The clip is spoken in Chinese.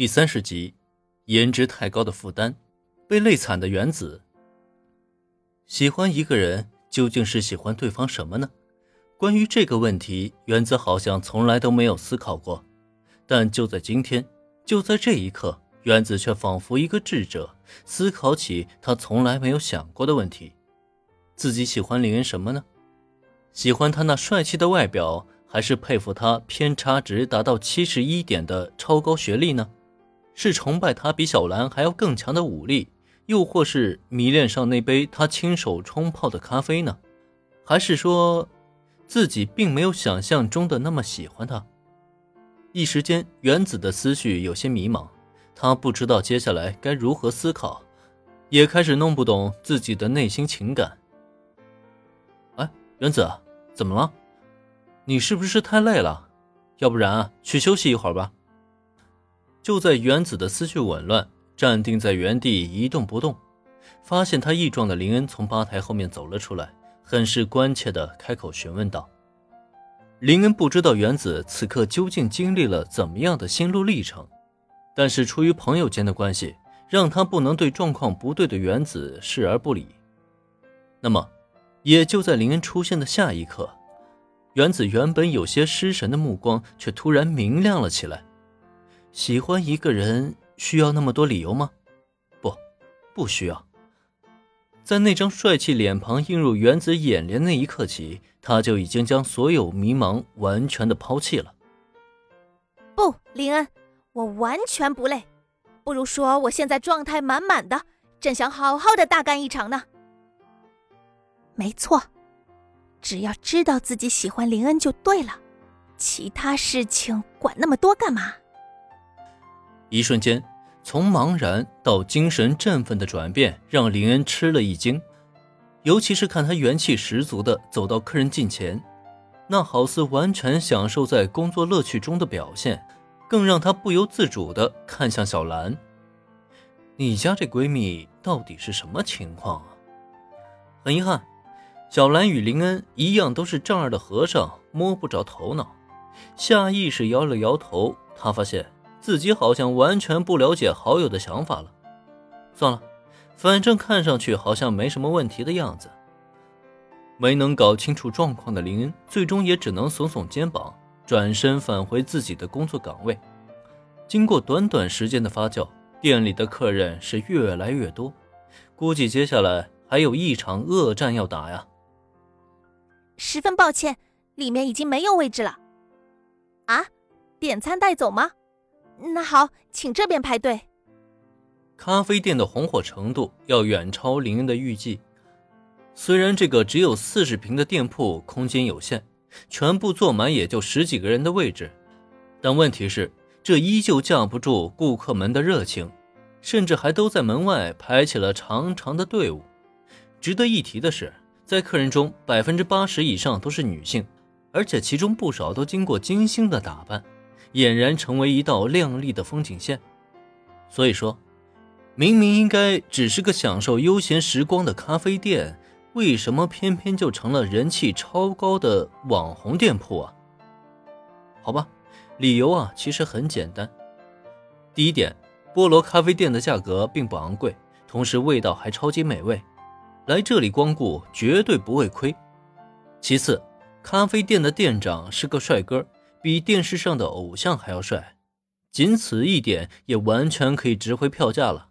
第三十集，颜值太高的负担，被累惨的原子。喜欢一个人究竟是喜欢对方什么呢？关于这个问题，原子好像从来都没有思考过。但就在今天，就在这一刻，原子却仿佛一个智者，思考起他从来没有想过的问题：自己喜欢林恩什么呢？喜欢他那帅气的外表，还是佩服他偏差值达到七十一点的超高学历呢？是崇拜他比小兰还要更强的武力，又或是迷恋上那杯他亲手冲泡的咖啡呢？还是说，自己并没有想象中的那么喜欢他？一时间，原子的思绪有些迷茫，他不知道接下来该如何思考，也开始弄不懂自己的内心情感。哎，原子，怎么了？你是不是太累了？要不然去休息一会儿吧。就在原子的思绪紊乱、站定在原地一动不动，发现他异状的林恩从吧台后面走了出来，很是关切地开口询问道：“林恩不知道原子此刻究竟经历了怎么样的心路历程，但是出于朋友间的关系，让他不能对状况不对的原子视而不理。那么，也就在林恩出现的下一刻，原子原本有些失神的目光却突然明亮了起来。”喜欢一个人需要那么多理由吗？不，不需要。在那张帅气脸庞映入原子眼帘那一刻起，他就已经将所有迷茫完全的抛弃了。不，林恩，我完全不累，不如说我现在状态满满的，正想好好的大干一场呢。没错，只要知道自己喜欢林恩就对了，其他事情管那么多干嘛？一瞬间，从茫然到精神振奋的转变让林恩吃了一惊，尤其是看他元气十足的走到客人近前，那好似完全享受在工作乐趣中的表现，更让他不由自主的看向小兰。你家这闺蜜到底是什么情况啊？很遗憾，小兰与林恩一样，都是丈二的和尚摸不着头脑，下意识摇了摇头，他发现。自己好像完全不了解好友的想法了。算了，反正看上去好像没什么问题的样子。没能搞清楚状况的林恩，最终也只能耸耸肩膀，转身返回自己的工作岗位。经过短短时间的发酵，店里的客人是越来越多，估计接下来还有一场恶战要打呀。十分抱歉，里面已经没有位置了。啊，点餐带走吗？那好，请这边排队。咖啡店的红火程度要远超林恩的预计。虽然这个只有四十平的店铺空间有限，全部坐满也就十几个人的位置，但问题是这依旧架不住顾客们的热情，甚至还都在门外排起了长长的队伍。值得一提的是，在客人中百分之八十以上都是女性，而且其中不少都经过精心的打扮。俨然成为一道亮丽的风景线。所以说，明明应该只是个享受悠闲时光的咖啡店，为什么偏偏就成了人气超高的网红店铺啊？好吧，理由啊其实很简单。第一点，菠萝咖啡店的价格并不昂贵，同时味道还超级美味，来这里光顾绝对不会亏。其次，咖啡店的店长是个帅哥。比电视上的偶像还要帅，仅此一点也完全可以值回票价了。